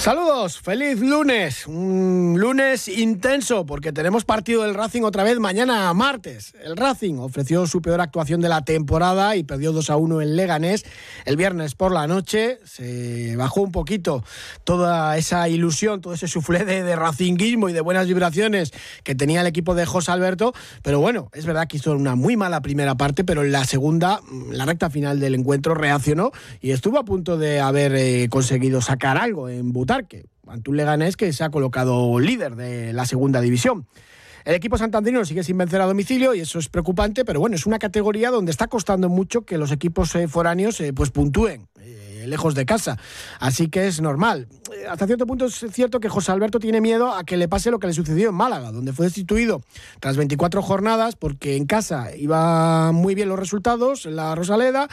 Saludos, feliz lunes, un lunes intenso porque tenemos partido del Racing otra vez mañana martes. El Racing ofreció su peor actuación de la temporada y perdió 2 a 1 en Leganés el viernes por la noche. Se bajó un poquito toda esa ilusión, todo ese suflé de, de racinguismo y de buenas vibraciones que tenía el equipo de José Alberto. Pero bueno, es verdad que hizo una muy mala primera parte, pero en la segunda, la recta final del encuentro, reaccionó y estuvo a punto de haber eh, conseguido sacar algo en Butarque, ante un Leganés que se ha colocado líder de la segunda división. El equipo santandrino sigue sin vencer a domicilio y eso es preocupante, pero bueno, es una categoría donde está costando mucho que los equipos eh, foráneos eh, pues puntúen. Eh, lejos de casa. Así que es normal. Eh, Hasta cierto punto es cierto que José Alberto tiene miedo a que le pase lo que le sucedió en Málaga, donde fue destituido tras 24 jornadas porque en casa iba muy bien los resultados en la Rosaleda,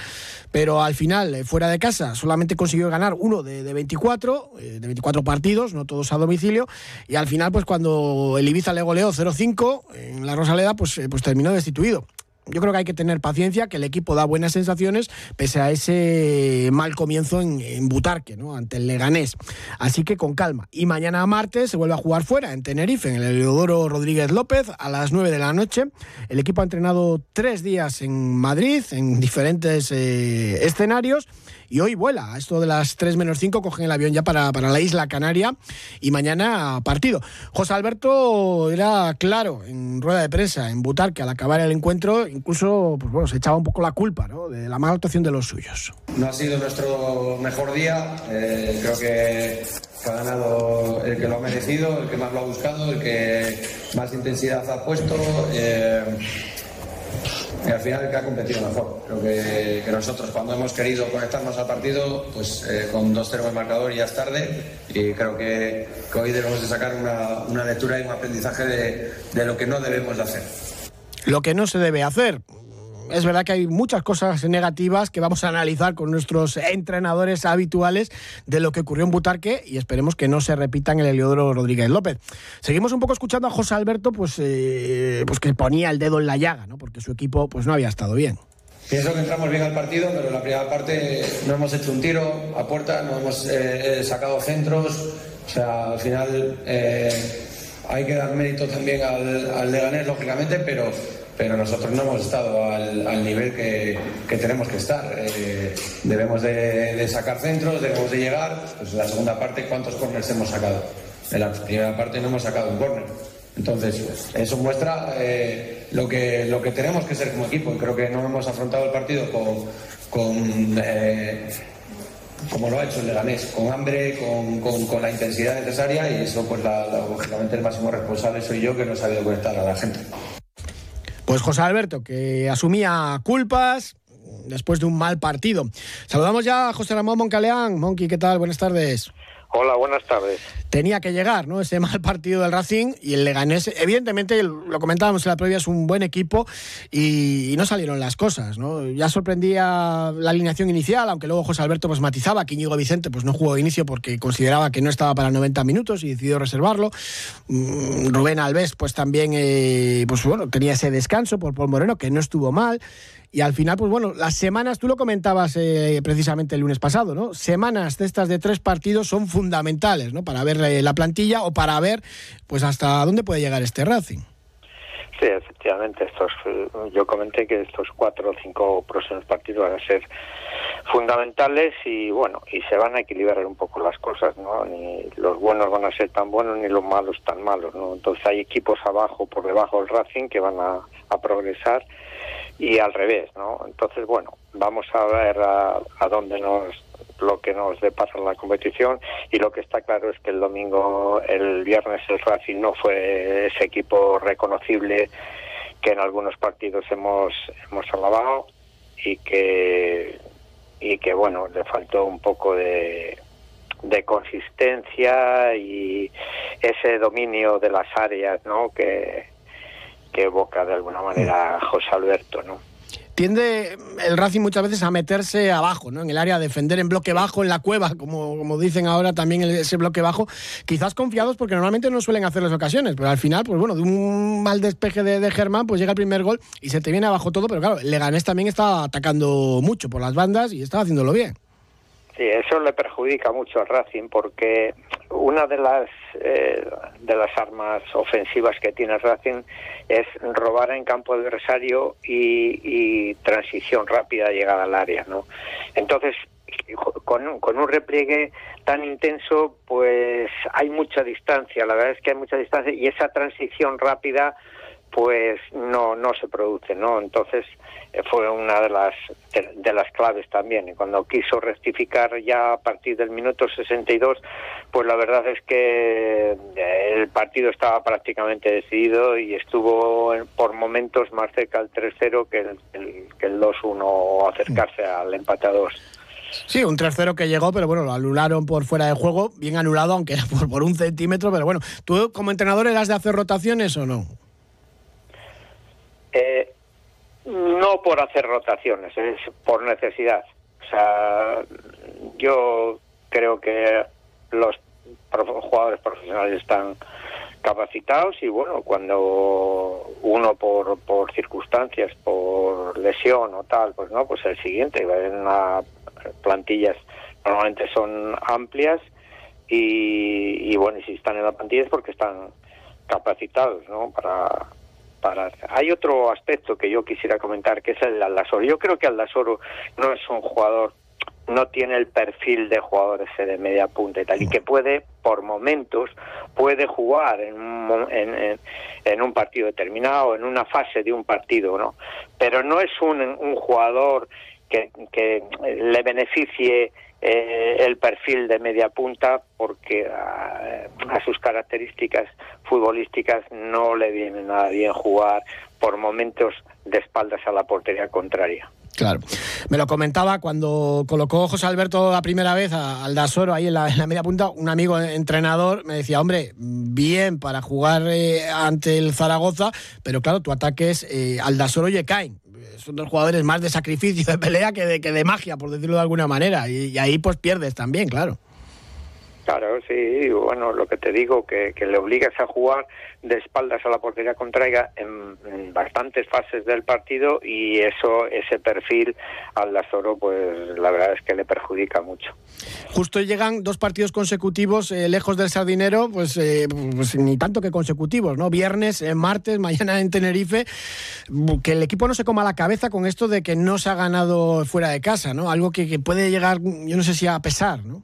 pero al final, eh, fuera de casa, solamente consiguió ganar uno de, de 24, eh, de 24 partidos, no todos a domicilio, y al final, pues cuando el Ibiza le goleó 0-5 en la Rosaleda, pues, eh, pues terminó destituido yo creo que hay que tener paciencia, que el equipo da buenas sensaciones, pese a ese mal comienzo en, Butarque, ¿no? ante el Leganés. Así que con calma. Y mañana martes se vuelve a jugar fuera, en Tenerife, en el Eleodoro Rodríguez López, a las 9 de la noche. El equipo ha entrenado tres días en Madrid, en diferentes eh, escenarios. Y hoy vuela, a esto de las 3 menos 5 cogen el avión ya para, para la isla Canaria y mañana partido. José Alberto era claro en rueda de prensa en Butarque al acabar el encuentro, incluso pues bueno, se echaba un poco la culpa ¿no? de la mala actuación de los suyos. No ha sido nuestro mejor día, eh, creo que, que ha ganado el que lo ha merecido, el que más lo ha buscado, el que más intensidad ha puesto. eh, y al final que ha competido mejor. Creo que, que nosotros cuando hemos querido conectarnos al partido, pues eh, con 2-0 en el marcador ya es tarde y creo que, que hoy debemos de sacar una, una lectura y un aprendizaje de, de lo que no debemos de hacer. Lo que no se debe hacer. Es verdad que hay muchas cosas negativas que vamos a analizar con nuestros entrenadores habituales de lo que ocurrió en Butarque y esperemos que no se repita en el Heliodoro Rodríguez López. Seguimos un poco escuchando a José Alberto, pues, eh, pues que ponía el dedo en la llaga, ¿no? porque su equipo pues, no había estado bien. Pienso que entramos bien al partido, pero en la primera parte no hemos hecho un tiro a puerta, no hemos eh, eh, sacado centros. O sea, al final hay que dar mérito también al, al Leganés, lógicamente, pero, pero nosotros no hemos estado al, nivel que, que tenemos que estar. Eh, debemos de, sacar centros, debemos de llegar. Pues en la segunda parte, ¿cuántos corners hemos sacado? En la primera parte no hemos sacado un corner. Entonces, eso muestra eh, lo, que, lo que tenemos que ser como equipo. Creo que no hemos afrontado el partido con, eh, como lo ha hecho el Leganés, con hambre, con, con, con la intensidad necesaria y eso, pues la- lógicamente el máximo responsable soy yo que no he sabido conectar a la gente. Pues José Alberto, que asumía culpas después de un mal partido. Saludamos ya a José Ramón Moncaleán. Monqui, ¿qué tal? Buenas tardes. Hola, buenas tardes. tenía que llegar, ¿no? Ese mal partido del Racing y el Leganés, evidentemente, lo comentábamos en la previa, es un buen equipo y, no salieron las cosas, ¿no? Ya sorprendía la alineación inicial, aunque luego José Alberto pues matizaba que Íñigo Vicente pues no jugó de inicio porque consideraba que no estaba para 90 minutos y decidió reservarlo. Mm, Rubén Alves pues también eh, pues bueno, tenía ese descanso por Paul Moreno que no estuvo mal. Y al final, pues bueno, las semanas, tú lo comentabas eh, precisamente el lunes pasado, ¿no? Semanas de estas de tres partidos son fundamentales, ¿no? Para ver eh, la plantilla o para ver, pues hasta dónde puede llegar este Racing. Sí, efectivamente, estos, eh, yo comenté que estos cuatro o cinco próximos partidos van a ser fundamentales y bueno, y se van a equilibrar un poco las cosas, ¿no? Ni los buenos van a ser tan buenos ni los malos tan malos, ¿no? Entonces hay equipos abajo, por debajo del Racing que van a, a progresar y al revés, ¿no? Entonces, bueno, vamos a ver a, a dónde nos lo que nos depara la competición y lo que está claro es que el domingo, el viernes el Racing no fue ese equipo reconocible que en algunos partidos hemos hemos alabado y que y que bueno le faltó un poco de de consistencia y ese dominio de las áreas, ¿no? Que que evoca de alguna manera José Alberto, ¿no? tiende el Racing muchas veces a meterse abajo, ¿no? En el área, a defender en bloque bajo, en la cueva, como, como dicen ahora también ese bloque bajo. Quizás confiados porque normalmente no suelen hacer las ocasiones, pero al final, pues bueno, de un mal despeje de, Germán, pues llega el primer gol y se te viene abajo todo, pero claro, Leganés también está atacando mucho por las bandas y está haciéndolo bien. Sí, eso le perjudica mucho al Racing porque una de las eh, de las armas ofensivas que tiene el Racing es robar en campo adversario y, transición rápida llegada al área, ¿no? Entonces con un, con un repliegue tan intenso, pues hay mucha distancia, la verdad es que hay mucha distancia y esa transición rápida pues no no se produce no entonces eh, fue una de las de, las claves también. Y cuando quiso rectificar ya a partir del minuto 62 pues la verdad es que eh, el partido estaba prácticamente decidido y estuvo por momentos más cerca del 3-0 que el, que el 2-1 acercarse al empate a 2 Sí, un 3-0 que llegó, pero bueno, lo anularon por fuera de juego, bien anulado, aunque era por, por un centímetro, pero bueno, ¿tú como entrenador eras de hacer rotaciones o no? Eh, no por hacer rotaciones, es por necesidad. O sea, yo creo que los jugadores profesionales están capacitados y bueno, cuando uno por, por circunstancias, por lesión o tal, pues no, pues el siguiente, en las plantillas normalmente son amplias y, y bueno, y si están en la plantilla es porque están capacitados, ¿no? Para, hay otro aspecto que yo quisiera comentar, que es el Aldasoro. Yo creo que Aldasoro no es un jugador, no tiene el perfil de jugador ese de media punta y tal, y que puede, por momentos, puede jugar en un, en, en un partido determinado, en una fase de un partido, ¿no? Pero no es un, un jugador que, que le beneficie eh, el perfil de media punta porque a, sus características futbolísticas no le viene nada bien jugar por momentos de espaldas a la portería contraria. Claro. Me lo comentaba cuando colocó José Alberto la primera vez al Dasoro ahí en la, media punta, un amigo entrenador me decía, hombre, bien para jugar eh, ante el Zaragoza, pero claro, tu ataque es eh, al Dasoro y Ekain son dos jugadores más de sacrificio, de pelea que de, que de magia, por decirlo de alguna manera. Y, ahí pues pierdes también, claro. Claro, sí, bueno, lo que te digo, que, que le obligas a jugar de espaldas a la portería contraria en, en, bastantes fases del partido y eso, ese perfil al Lazoro, pues la verdad es que le perjudica mucho. Justo llegan dos partidos consecutivos eh, lejos del Sardinero, pues, eh, pues, ni tanto que consecutivos, ¿no? Viernes, eh, martes, mañana en Tenerife, que el equipo no se coma la cabeza con esto de que no se ha ganado fuera de casa, ¿no? Algo que, que puede llegar, yo no sé si a pesar, ¿no?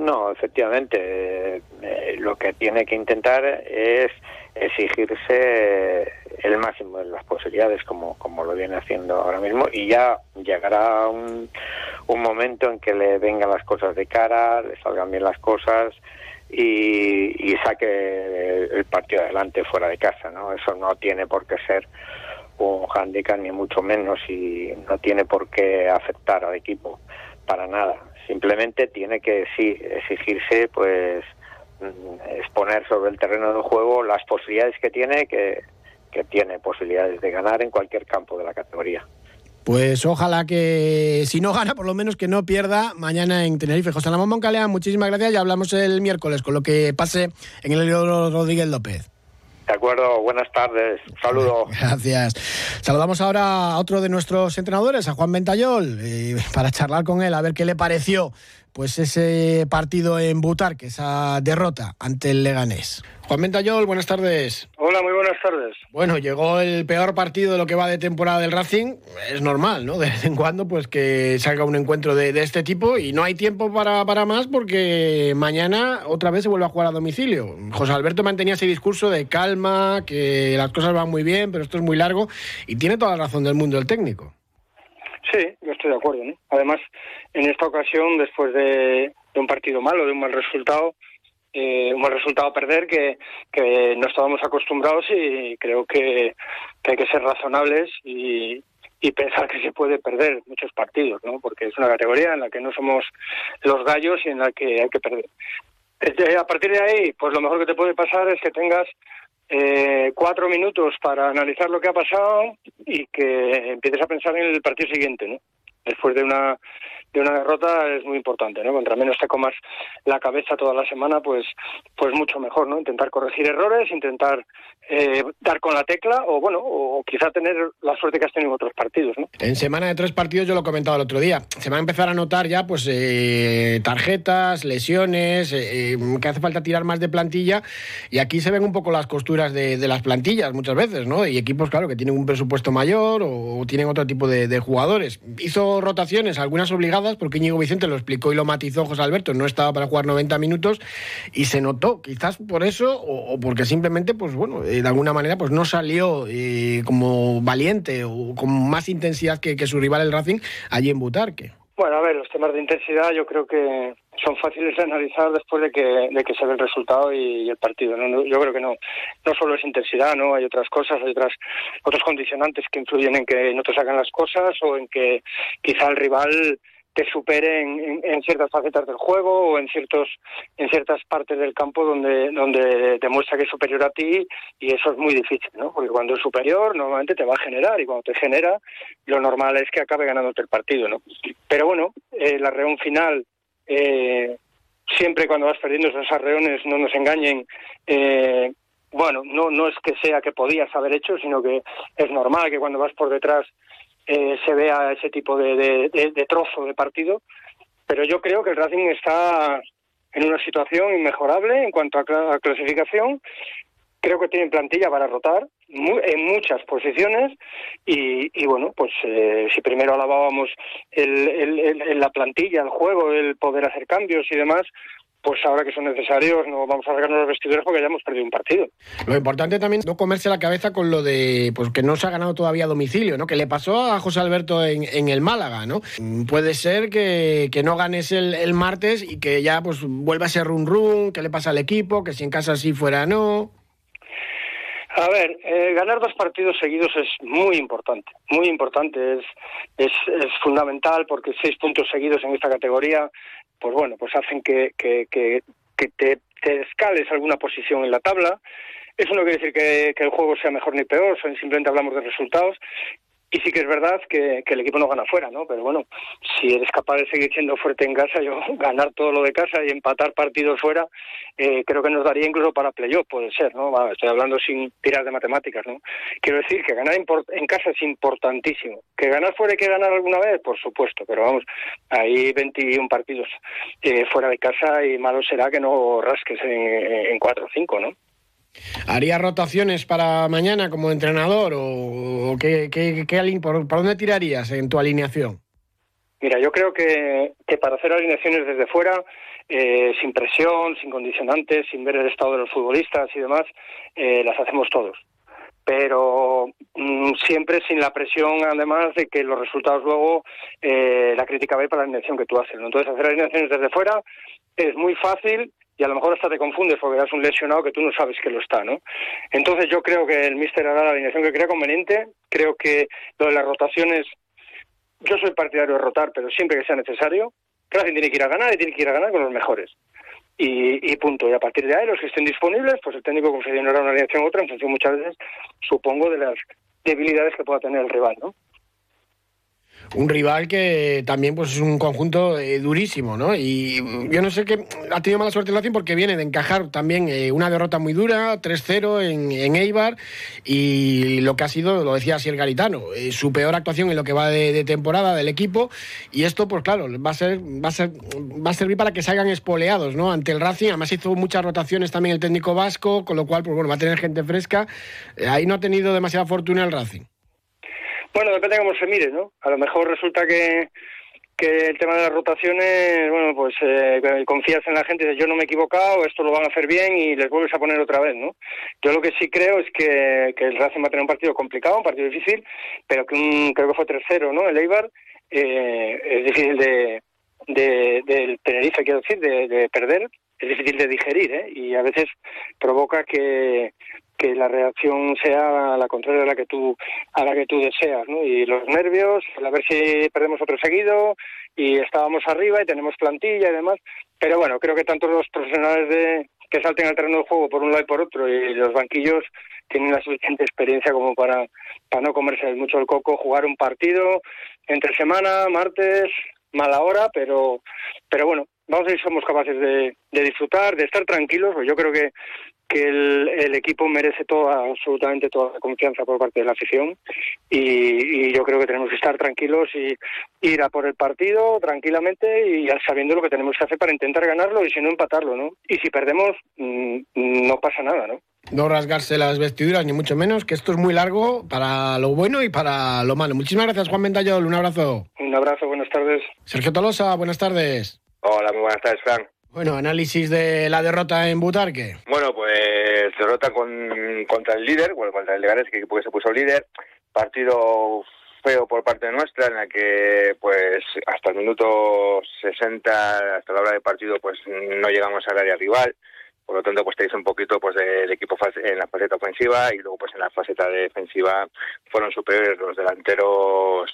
No, efectivamente, eh, lo que tiene que intentar es exigirse el máximo de las posibilidades, como, como lo viene haciendo ahora mismo, y ya llegará un, un momento en que le vengan las cosas de cara, le salgan bien las cosas y, y saque el partido adelante fuera de casa, ¿no? Eso no tiene por qué ser un handicap ni mucho menos y no tiene por qué afectar al equipo para nada Simplemente tiene que sí exigirse, pues mm, exponer sobre el terreno del juego las posibilidades que tiene, que, que tiene posibilidades de ganar en cualquier campo de la categoría. Pues ojalá que si no gana, por lo menos que no pierda mañana en Tenerife. José Ramón Moncaleán, muchísimas gracias. Ya hablamos el miércoles con lo que pase en el Rodríguez López. De acuerdo, buenas tardes. Saludos. Gracias. Saludamos ahora a otro de nuestros entrenadores, a Juan Ventayol, para charlar con él, a ver qué le pareció pues ese partido en Butar, que esa derrota ante el Leganés. Juan Mentayol, buenas tardes. Hola, muy buenas tardes. Bueno, llegó el peor partido de lo que va de temporada del Racing. Es normal, ¿no? De vez en cuando, pues que salga un encuentro de, este tipo y no hay tiempo para, para, más porque mañana otra vez se vuelve a jugar a domicilio. José Alberto mantenía ese discurso de calma, que las cosas van muy bien, pero esto es muy largo y tiene toda la razón del mundo el técnico. Sí, yo estoy de acuerdo. ¿no? Además, en esta ocasión, después de, un partido malo, de un mal resultado, eh, un resultado a perder que, que no estábamos acostumbrados y creo que, hay que ser razonables y, y pensar que se puede perder muchos partidos, ¿no? Porque es una categoría en la que no somos los gallos y en la que hay que perder. a partir de ahí, pues lo mejor que te puede pasar es que tengas eh, cuatro minutos para analizar lo que ha pasado y que empieces a pensar en el partido siguiente, ¿no? Después de una de una derrota es muy importante, ¿no? Contra menos te comas la cabeza toda la semana, pues, pues mucho mejor, ¿no? Intentar corregir errores, intentar eh, dar con la tecla o, bueno, o quizá tener la suerte que has tenido en otros partidos, ¿no? En semana de tres partidos, yo lo he comentado el otro día, se va a empezar a notar ya, pues, eh, tarjetas, lesiones, eh, que hace falta tirar más de plantilla y aquí se ven un poco las costuras de, las plantillas muchas veces, ¿no? Y equipos, claro, que tienen un presupuesto mayor o, tienen otro tipo de, de jugadores. Hizo rotaciones, algunas obligadas porque Íñigo Vicente lo explicó y lo matizó José Alberto, no estaba para jugar 90 minutos y se notó, quizás por eso o, porque simplemente, pues bueno, eh, de alguna manera pues no salió eh, como valiente o con más intensidad que, su rival el Racing allí en Butarque. Bueno, a ver, los temas de intensidad yo creo que son fáciles de analizar después de que, de que se ve el resultado y, el partido. ¿no? Yo creo que no, no solo es intensidad, no hay otras cosas, hay otras, otros condicionantes que influyen en que no te sacan las cosas o en que quizá el rival te supere en, ciertas facetas del juego o en ciertos en ciertas partes del campo donde donde demuestra que es superior a ti y eso es muy difícil no porque cuando es superior normalmente te va a generar y cuando te genera lo normal es que acabe ganándote el partido no pero bueno eh, la reunión final eh, siempre cuando vas perdiendo esos arreones no nos engañen eh, bueno no no es que sea que podías haber hecho sino que es normal que cuando vas por detrás eh, se vea ese tipo de, de, trozo de partido. Pero yo creo que el Racing está en una situación inmejorable en cuanto a, clasificación. Creo que tiene plantilla para rotar en muchas posiciones y, bueno, pues eh, si primero alabábamos el, la plantilla, el juego, el poder hacer cambios y demás, pues ahora que son necesarios no vamos a sacarnos los vestidores porque ya hemos perdido un partido. Lo importante también no comerse la cabeza con lo de pues que no se ha ganado todavía domicilio, ¿no? Que le pasó a José Alberto en, en el Málaga, ¿no? Puede ser que, que no ganes el, el, martes y que ya pues vuelva a ser run run, que le pasa al equipo, que si en casa sí fuera no. A ver, eh, ganar dos partidos seguidos es muy importante, muy importante, es, es, es fundamental porque seis puntos seguidos en esta categoría pues bueno, pues hacen que, que, que, te, te, escales alguna posición en la tabla. Eso no quiere decir que, que el juego sea mejor ni peor, simplemente hablamos de resultados y sí que es verdad que, el equipo no gana fuera, ¿no? Pero bueno, si eres capaz de seguir siendo fuerte en casa, yo ganar todo lo de casa y empatar partidos fuera, eh, creo que nos daría incluso para playoff, puede ser, ¿no? estoy hablando sin tirar de matemáticas, ¿no? Quiero decir que ganar en casa es importantísimo. Que ganar fuera hay que ganar alguna vez, por supuesto, pero vamos, hay 21 partidos eh, fuera de casa y malo será que no rasques en, en 4 o 5, ¿no? ¿Haría rotaciones para mañana como entrenador o, qué, por, dónde tirarías en tu alineación? Mira, yo creo que, para hacer alineaciones desde fuera, eh, sin presión, sin condicionantes, sin ver el estado de los futbolistas y demás, eh, las hacemos todos. Pero mm, siempre sin la presión, además, de que los resultados luego, eh, la crítica va para la alineación que tú haces. Entonces, hacer alineaciones desde fuera es muy fácil y a lo mejor hasta te confundes porque eres un lesionado que tú no sabes que lo está, ¿no? Entonces yo creo que el míster hará la alineación que crea conveniente, creo que lo de las rotaciones, yo soy partidario de rotar, pero siempre que sea necesario, Racing tiene que ir a ganar y tiene que ir a ganar con los mejores. Y, punto. Y a partir de ahí, los que estén disponibles, pues el técnico confeccionará una alineación u otra en función muchas veces, supongo, de las debilidades que pueda tener el rival, ¿no? Un rival que también pues es un conjunto eh, durísimo, ¿no? Y yo no sé qué ha tenido mala suerte el Racing porque viene de encajar también eh, una derrota muy dura, 3-0 en, Eibar y lo que ha sido, lo decía así el Garitano, eh, su peor actuación en lo que va de, temporada del equipo y esto pues claro, va a ser va a ser va a servir para que salgan espoleados, ¿no? Ante el Racing, además hizo muchas rotaciones también el técnico vasco, con lo cual pues bueno, va a tener gente fresca. ahí no ha tenido demasiada fortuna el Racing. Bueno, depende de cómo se mire, ¿no? A lo mejor resulta que, que el tema de las rotaciones, bueno, pues eh, confías en la gente, dices, yo no me he equivocado, esto lo van a hacer bien y les vuelves a poner otra vez, ¿no? Yo lo que sí creo es que, que el Racing va a tener un partido complicado, un partido difícil, pero que un, creo que fue tercero, ¿no? El Eibar eh, es difícil de, de, del Tenerife, quiero decir, de, de perder, es difícil de digerir, ¿eh? Y a veces provoca que que la reacción sea la contraria a la que tú a la que tú deseas ¿no? y los nervios a ver si perdemos otro seguido y estábamos arriba y tenemos plantilla y demás pero bueno creo que tanto los profesionales de que salten al terreno de juego por un lado y por otro y los banquillos tienen la suficiente experiencia como para, para no comerse mucho el coco, jugar un partido entre semana, martes, mala hora, pero, pero bueno, vamos a ver si somos capaces de, de disfrutar, de estar tranquilos, pues yo creo que que el, equipo merece toda, absolutamente toda la confianza por parte de la afición y, yo creo que tenemos que estar tranquilos y ir a por el partido tranquilamente y sabiendo lo que tenemos que hacer para intentar ganarlo y si no empatarlo, ¿no? Y si perdemos, mm, no pasa nada, ¿no? No rasgarse las vestiduras, ni mucho menos, que esto es muy largo para lo bueno y para lo malo. Muchísimas gracias, Juan Ventayol. Un abrazo. Un abrazo, buenas tardes. Sergio Tolosa, buenas tardes. Hola, muy buenas tardes, Frank. Bueno, análisis de la derrota en Butarque. Bueno, pues derrota con, contra el líder, bueno, contra el Leganés, que se puso líder. Partido feo por parte nuestra, en la que pues hasta el minuto 60, hasta la hora del partido, pues no llegamos al área rival. Por lo tanto, pues te hizo un poquito pues del equipo en la faceta ofensiva y luego pues en la faceta defensiva fueron superiores los delanteros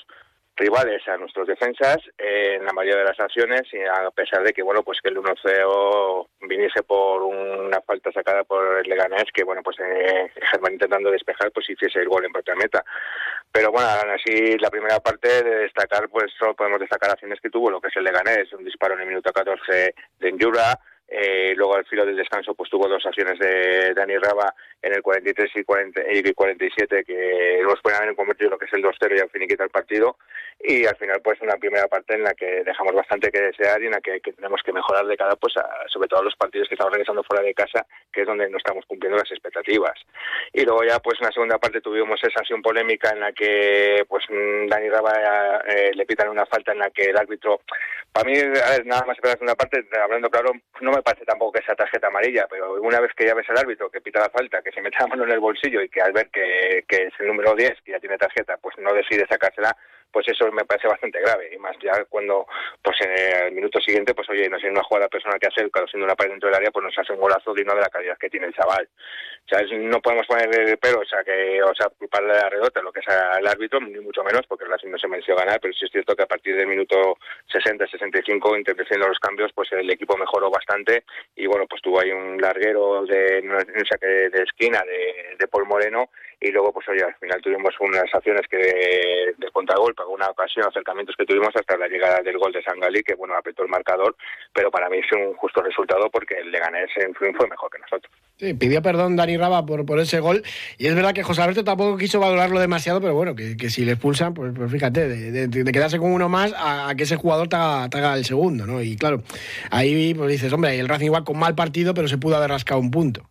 rivales a nuestros defensas en la mayoría de las acciones y a pesar de que bueno pues que el 1-0 viniese por una falta sacada por el Leganés que bueno pues eh, Germán intentando despejar pues hiciese el gol en propia meta. Pero bueno así la primera parte de destacar pues solo podemos destacar acciones que tuvo lo que es el Leganés un disparo en el minuto 14 de Enjura eh, luego al filo del descanso pues tuvo dos acciones de Dani Raba en el 43 y, 40, y 47 que nos pueden haber convertido lo que es el 2-0 y al finiquito el partido. Y al final pues una primera parte en la que dejamos bastante que desear y en la que, tenemos que mejorar de cada pues sobre todo los partidos que estamos realizando fuera de casa que es donde no estamos cumpliendo las expectativas. Y luego ya pues en la segunda parte tuvimos esa acción polémica en la que pues Dani Raba eh, le pitan una falta en la que el árbitro para mí a ver, nada más que la segunda parte hablando claro no me parece tampoco que sea tarjeta amarilla, pero una vez que ya ves al árbitro que pita la falta, que se mete la mano en el bolsillo y que al ver que, que es el número 10, que ya tiene tarjeta, pues no decide sacársela, pues eso me parece bastante grave. Y más ya cuando, pues en el minuto siguiente, pues oye, no sé, una jugada personal que hace, claro, siendo una pared dentro del área, pues nos hace un golazo digno de la calidad que tiene el chaval. O sea, no podemos poner pero, o sea, que, o sea, culparle la redota lo que es el árbitro, ni mucho menos, porque Racing no se mereció ganar, pero sí es cierto que a partir del minuto 60-65, interpretando los cambios, pues el equipo mejoró bastante y bueno, pues tuvo ahí un larguero de, saque de esquina de, de Paul Moreno y luego pues oye al final tuvimos unas acciones que de, contragolpe una ocasión acercamientos que tuvimos hasta la llegada del gol de Sangali que bueno apretó el marcador pero para mí es un justo resultado porque el Leganés en fin fue mejor que nosotros. Sí, pidió perdón Dani Raba por, por ese gol y es verdad que José Alberto tampoco quiso valorarlo demasiado pero bueno que, que si le expulsan pues, pues fíjate de, quedarse con uno más a, que ese jugador te haga, el segundo no y claro ahí pues dices hombre el Racing igual con mal partido pero se pudo haber rascado un punto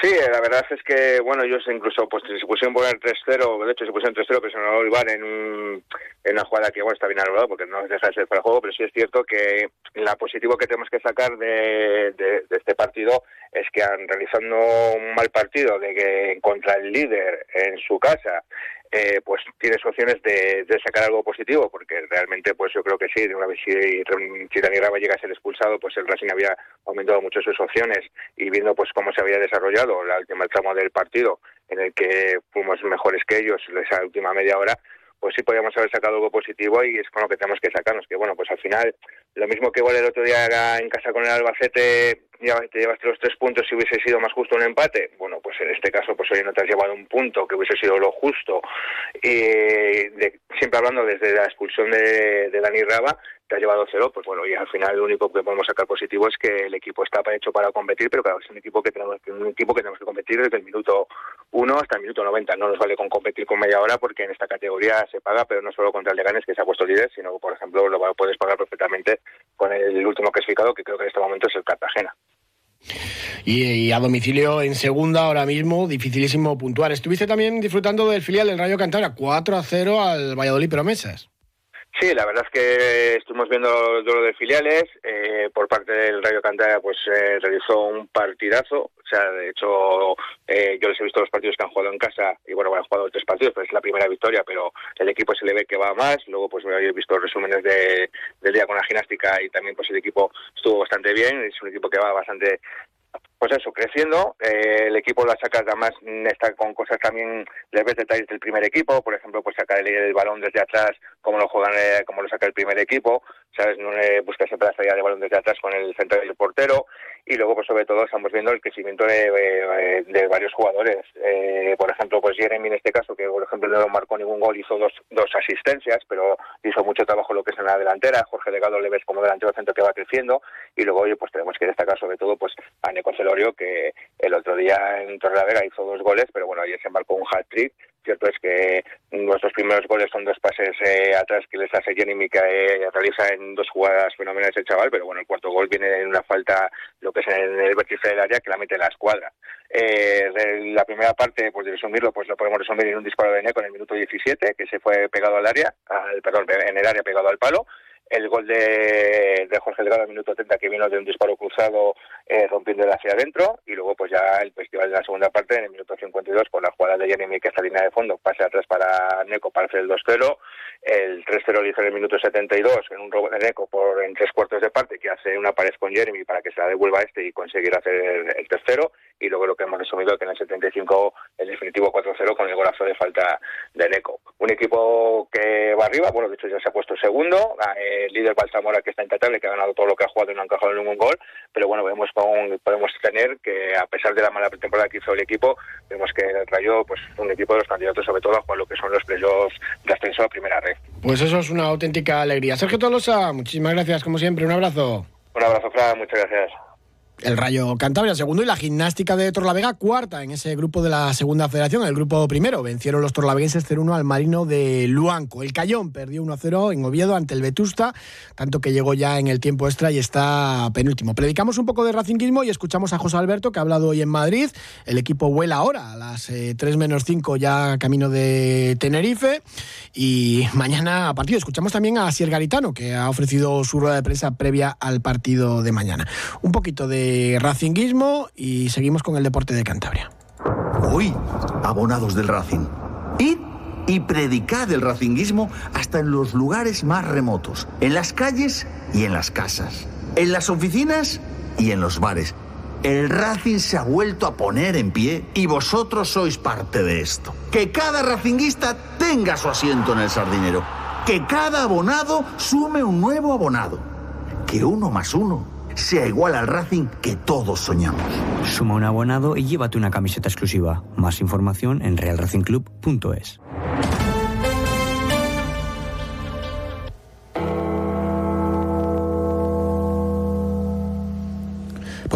Sí, la verdad es que, bueno, ellos incluso pues se pusieron poner 3-0, de hecho se pusieron 3-0, pero se no Olivar en, un, en una jugada que, bueno, está bien anulado porque no deja de ser para el juego, pero sí es cierto que la positivo que tenemos que sacar de, de, este partido es que han realizando un mal partido de que contra el líder en su casa eh, pues tienes opciones de, sacar algo positivo, porque realmente pues yo creo que sí, una vez si, si Dani Raba llega a ser expulsado, pues el Racing había aumentado mucho sus opciones y viendo pues cómo se había desarrollado la última tramo del partido, en el que fuimos mejores que ellos esa última media hora, pues sí podíamos haber sacado algo positivo y es con lo que tenemos que sacarnos, que bueno, pues al final, lo mismo que igual el otro día en casa con el Albacete, ya te llevaste los tres puntos si hubiese sido más justo un empate, bueno, pues en este caso, pues hoy no te has llevado un punto que hubiese sido lo justo, y de, siempre hablando desde la expulsión de Dani Raba, te ha llevado cero, pues bueno, y al final lo único que podemos sacar positivo es que el equipo está hecho para competir, pero claro, es un equipo que tenemos, un equipo que tenemos que competir desde el minuto 1 hasta el minuto 90. No nos vale con competir con media hora porque en esta categoría se paga, pero no solo contra el Leganes que se ha puesto líder, sino por ejemplo lo puedes pagar perfectamente con el último clasificado que creo que en este momento es el Cartagena. Y, a domicilio en segunda ahora mismo, dificilísimo puntuar. Estuviste también disfrutando del filial del Rayo Cantabria, 4 a 0 al Valladolid Promesas. Sí, la verdad es que estuvimos viendo lo de filiales. Eh, por parte del Rayo Cantabria, pues eh, realizó un partidazo. O sea, de hecho, eh, yo les he visto los partidos que han jugado en casa y bueno, han jugado tres partidos, pues es la primera victoria, pero el equipo se le ve que va más. Luego, pues he visto resúmenes de, del día con la gimnástica y también, pues el equipo estuvo bastante bien. Es un equipo que va bastante pues eso, creciendo. Eh, el equipo la saca, además, está con cosas también, le ves detalles del primer equipo, por ejemplo, pues sacar el, balón desde atrás, como lo juegan, eh, como lo saca el primer equipo, ¿sabes? No busca siempre la salida de balón desde atrás con el centro del portero. Y luego pues sobre todo estamos viendo el crecimiento de, de, varios jugadores. Eh, por ejemplo pues Jeremy en este caso que por ejemplo no marcó ningún gol hizo dos, dos asistencias pero hizo mucho trabajo lo que es en la delantera. Jorge Legado le ves como delantero centro que va creciendo. Y luego oye, pues tenemos que destacar sobre todo pues a Neco Celorio que el otro día en Torrelavega hizo dos goles pero bueno ayer se marcó un hat-trick cierto es que nuestros primeros goles son dos pases eh, atrás que les hace Jeremy que eh, realiza en dos jugadas fenomenales el chaval, pero bueno, el cuarto gol viene en una falta, lo que es en el vértice del área, que la mete la escuadra. Eh, la primera parte, pues de resumirlo, pues lo podemos resumir en un disparo de Neco en el minuto 17, que se fue pegado al área, al, perdón, en el área pegado al palo, el gol de, Jorge Delgado al minuto 30 que vino de un disparo cruzado eh, rompiendo hacia adentro y luego pues ya el festival de la segunda parte en el minuto 52 con la jugada de Jeremy que esta línea de fondo pase atrás para Neco para hacer el 2-0 el 3-0 dice en el minuto 72 en un robo de Neco por en tres cuartos de parte que hace una pared con Jeremy para que se la devuelva este y conseguir hacer el, tercero y luego lo que hemos resumido que en el 75 el definitivo 4-0 con el golazo de falta de Neco un equipo que va arriba bueno de hecho ya se ha puesto segundo eh, el líder Balsamora que está intratable, que ha ganado todo lo que ha jugado y no ha encajado ningún gol, pero bueno, vemos podemos tener que a pesar de la mala pretemporada que hizo el equipo, vemos que el Rayo pues un equipo de los candidatos sobre todo a jugar lo que son los playoffs de ascenso a primera red. Pues eso es una auténtica alegría. Sergio Tolosa, muchísimas gracias como siempre, un abrazo. Un abrazo, Fran, muchas gracias. El Rayo Cantabria segundo y la gimnástica de Torlavega cuarta en ese grupo de la segunda federación, el grupo primero. Vencieron los torlaveguenses 0-1 al Marino de Luanco. El Cayón perdió 1-0 en Oviedo ante el Vetusta, tanto que llegó ya en el tiempo extra y está penúltimo. Predicamos un poco de racinguismo y escuchamos a José Alberto que ha hablado hoy en Madrid. El equipo vuela ahora a las 3 eh, menos 5 ya camino de Tenerife y mañana a partido. Escuchamos también a Sier Garitano que ha ofrecido su rueda de prensa previa al partido de mañana. Un poquito de racinguismo y seguimos con el deporte de Cantabria. Hoy, abonados del Racing. Id y predicad el racinguismo hasta en los lugares más remotos, en las calles y en las casas, en las oficinas y en los bares. El Racing se ha vuelto a poner en pie y vosotros sois parte de esto. Que cada racinguista tenga su asiento en el sardinero. Que cada abonado sume un nuevo abonado. Que uno más uno sea igual al Racing que todos soñamos. Suma un abonado y llévate una camiseta exclusiva. Más información en realracingclub.es.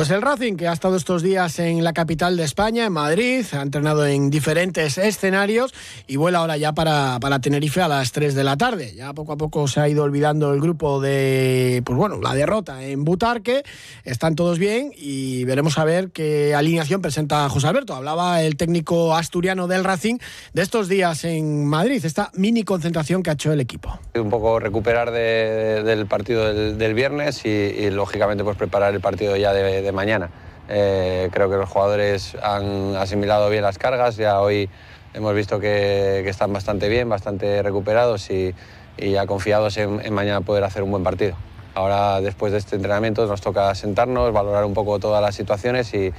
Pues el Racing, que ha estado estos días en la capital de España, en Madrid, ha entrenado en diferentes escenarios y vuela ahora ya para, para, Tenerife a las 3 de la tarde. Ya poco a poco se ha ido olvidando el grupo de, pues bueno, la derrota en Butarque. Están todos bien y veremos a ver qué alineación presenta José Alberto. Hablaba el técnico asturiano del Racing de estos días en Madrid, esta mini concentración que ha hecho el equipo. Un poco recuperar del partido del, viernes y, y, lógicamente pues preparar el partido ya de de mañana. Eh, creo que los jugadores han asimilado bien las cargas, ya hoy hemos visto que, están bastante bien, bastante recuperados y, ya confiados en, mañana poder hacer un buen partido. Ahora, después de este entrenamiento, nos toca sentarnos, valorar un poco todas las situaciones y,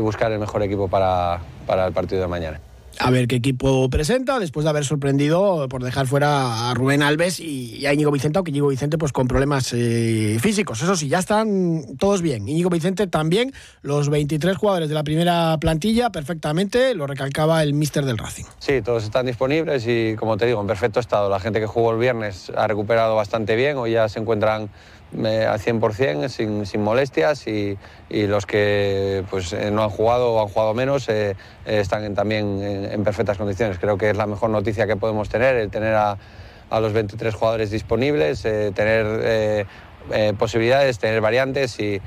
buscar el mejor equipo para el partido de mañana a ver qué equipo presenta después de haber sorprendido por dejar fuera a Rubén Alves y a Íñigo Vicente, aunque Íñigo Vicente pues con problemas eh, físicos. Eso sí, ya están todos bien. Íñigo Vicente también, los 23 jugadores de la primera plantilla perfectamente, lo recalcaba el míster del Racing. Sí, todos están disponibles y como te digo, en perfecto estado. La gente que jugó el viernes ha recuperado bastante bien, hoy ya se encuentran al 100% sin, sin molestias y, y, los que pues, eh, no han jugado o han jugado menos eh, eh, están también en, perfectas condiciones. Creo que es la mejor noticia que podemos tener, el tener a, a los 23 jugadores disponibles, tener posibilidades, tener variantes y,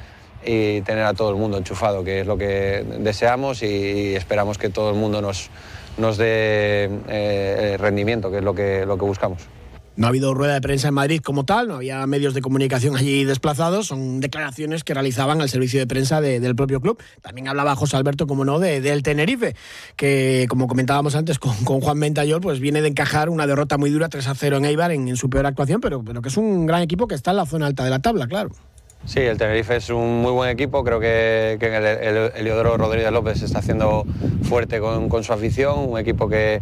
y, tener a todo el mundo enchufado, que es lo que deseamos y, esperamos que todo el mundo nos, nos dé rendimiento, que es lo que, lo que buscamos. No ha habido rueda de prensa en Madrid como tal, no había medios de comunicación allí desplazados, son declaraciones que realizaban al servicio de prensa del propio club. También hablaba José Alberto, como no, de, del Tenerife, que como comentábamos antes con, Juan Ventayol, pues viene de encajar una derrota muy dura 3 a 0 en Eibar en, su peor actuación, pero, pero que es un gran equipo que está en la zona alta de la tabla, claro. Sí, el Tenerife es un muy buen equipo. Creo que, que el, el, Eliodoro Rodríguez López está haciendo fuerte con, con, su afición. Un equipo que,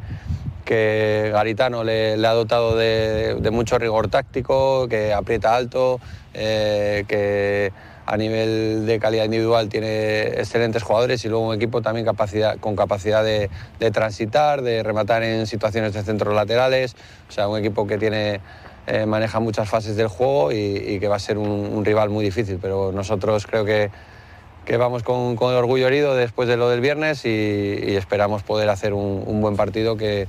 que Garitano le, ha dotado de, mucho rigor táctico, que aprieta alto, eh, que a nivel de calidad individual tiene excelentes jugadores y luego un equipo también con capacidad de, transitar, de rematar en situaciones de centros laterales, o sea, un equipo que tiene, eh, maneja muchas fases del juego y, que va a ser un, rival muy difícil, pero nosotros creo que, que vamos con, con, orgullo herido después de lo del viernes y, esperamos poder hacer un, buen partido que,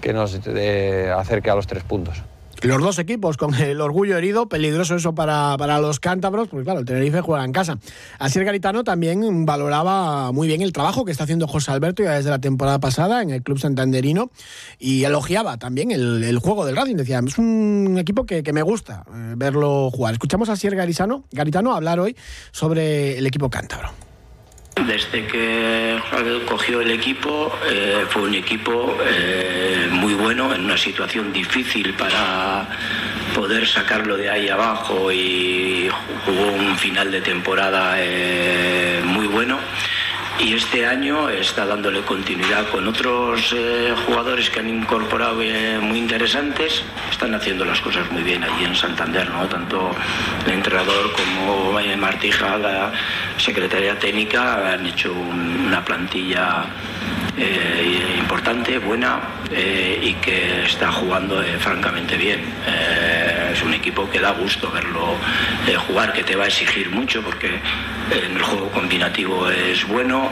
que nos eh, acerque a los tres puntos. Los dos equipos con el orgullo herido, peligroso eso para, para los cántabros, porque claro, el Tenerife juega en casa. Así el Garitano también valoraba muy bien el trabajo que está haciendo José Alberto ya desde la temporada pasada en el club santanderino y elogiaba también el, juego del Racing. Decía, es un equipo que, me gusta eh, verlo jugar. Escuchamos a Sier Garitano, Garitano hablar hoy sobre el equipo cántabro. Desde que cogió el equipo, eh, fue un equipo eh, muy bueno, en una situación difícil para poder sacarlo de ahí abajo y jugó un final de temporada eh, muy bueno y este año está dándole continuidad con otros eh, jugadores que han incorporado eh, muy interesantes. Están haciendo las cosas muy bien allí en Santander, ¿no? Tanto el entrenador como Martija, la secretaria técnica, han hecho una plantilla importante, buena y que está jugando francamente bien. es un equipo que da gusto verlo jugar, que te va a exigir mucho porque en el juego combinativo es bueno.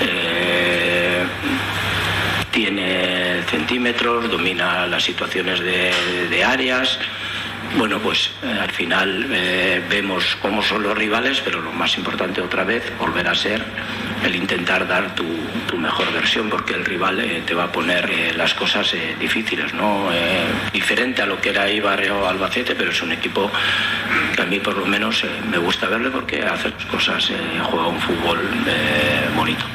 Eh, tiene centímetros, domina las situaciones de, áreas. Bueno, pues eh, al final eh, vemos cómo son los rivales, pero lo más importante otra vez, volver a ser el intentar dar tu, mejor versión, porque el rival te va a poner las cosas difíciles, ¿no? diferente a lo que era Ibarre o Albacete, pero es un equipo que a mí por lo menos me gusta verle porque hace cosas, juega un fútbol bonito.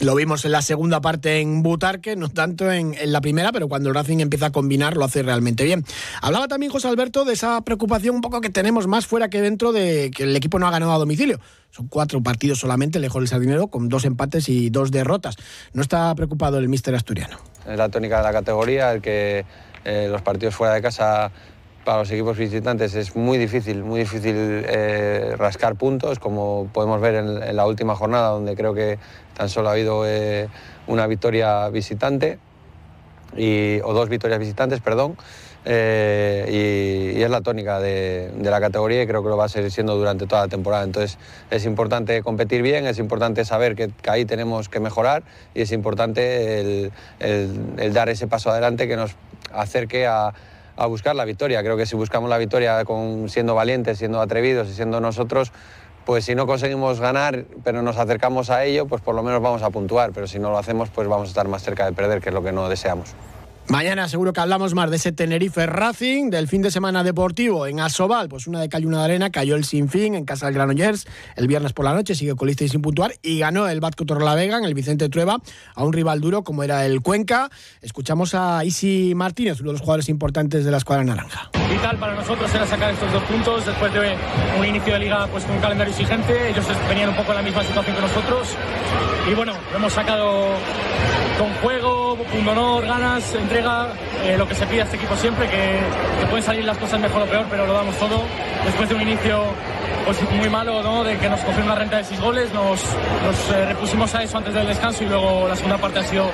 Lo vimos en la segunda parte en Butarque, no tanto en, la primera, pero cuando el Racing empieza a combinar lo hace realmente bien. Hablaba también José Alberto de esa preocupación un poco que tenemos más fuera que dentro de que el equipo no ha ganado a domicilio. Son cuatro partidos solamente, lejos del Sardinero, con dos empates y dos derrotas. ¿No está preocupado el míster asturiano? Es la tónica de la categoría, el que eh, los partidos fuera de casa para los equipos visitantes es muy difícil, muy difícil eh, rascar puntos, como podemos ver en, la última jornada, donde creo que tan solo ha habido eh, una victoria visitante, y, o dos victorias visitantes, perdón, eh, y, es la tónica de, la categoría y creo que lo va a seguir siendo durante toda la temporada. Entonces es importante competir bien, es importante saber que, ahí tenemos que mejorar y es importante el dar ese paso adelante que nos acerque a a buscar la victoria. Creo que si buscamos la victoria con, siendo valientes, siendo atrevidos y siendo nosotros, pues si no conseguimos ganar, pero nos acercamos a ello, pues por lo menos vamos a puntuar. Pero si no lo hacemos, pues vamos a estar más cerca de perder, que es lo que no deseamos. Mañana seguro que hablamos más de ese Tenerife Racing, del fin de semana deportivo en Asobal, pues una de Calle una de Arena, cayó el Sinfín en casa del Granollers el viernes por la noche, sigue colista y sin puntuar, y ganó el Batco Vega en el Vicente Trueba a un rival duro como era el Cuenca. Escuchamos a Isi Martínez, uno de los jugadores importantes de la escuadra naranja. Vital para nosotros era sacar estos dos puntos después de un inicio de liga pues con un calendario exigente, ellos venían un poco en la misma situación que nosotros, y bueno, lo hemos sacado con juego, un honor, ganas, entrega, eh, lo que se pide a este equipo siempre, que, pueden salir las cosas mejor o peor, pero lo damos todo. Después de un inicio pues, muy malo, ¿no? de que nos cogió una renta de seis goles, nos, eh, repusimos a eso antes del descanso y luego la segunda parte ha sido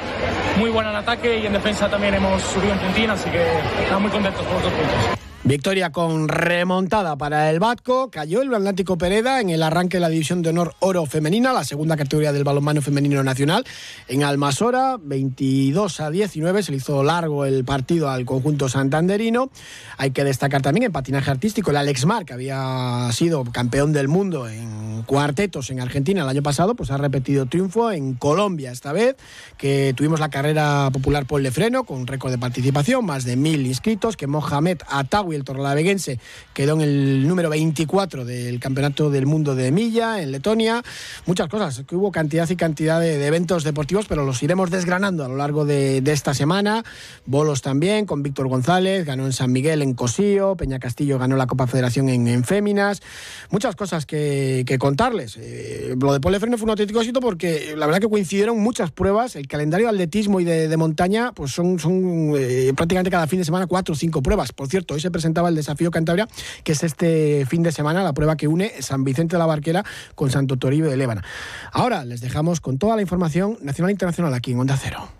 muy buena en ataque y en defensa también hemos subido un puntín, así que estamos muy contentos por los dos puntos. Victoria con remontada para el Batco. Cayó el Atlántico Pereda en el arranque de la División de Honor Oro Femenina, la segunda categoría del balonmano femenino nacional. En Almasora, 22 a 19, se le hizo largo el partido al conjunto santanderino. Hay que destacar también en patinaje artístico el Alex Mar, que había sido campeón del mundo en cuartetos en Argentina el año pasado, pues ha repetido triunfo en Colombia esta vez, que tuvimos la carrera popular por Lefreno con un récord de participación, más de mil inscritos, que Mohamed Atawi el torlaveguense quedó en el número 24 del Campeonato del Mundo de Milla en Letonia. Muchas cosas, que hubo cantidad y cantidad de, eventos deportivos, pero los iremos desgranando a lo largo de, esta semana. Bolos también, con Víctor González, ganó en San Miguel en Cosío, Peña Castillo ganó la Copa Federación en, Féminas. Muchas cosas que, contar Eh, lo de Paul Lefebvre fue un auténtico éxito porque la verdad que coincidieron muchas pruebas. El calendario de atletismo y de, montaña pues son, son eh, prácticamente cada fin de semana cuatro o cinco pruebas. Por cierto, hoy se presentaba el desafío Cantabria, que es este fin de semana, la prueba que une San Vicente de la Barquera con Santo Toribio de Lébana. Ahora les dejamos con toda la información nacional e internacional aquí en Onda Cero.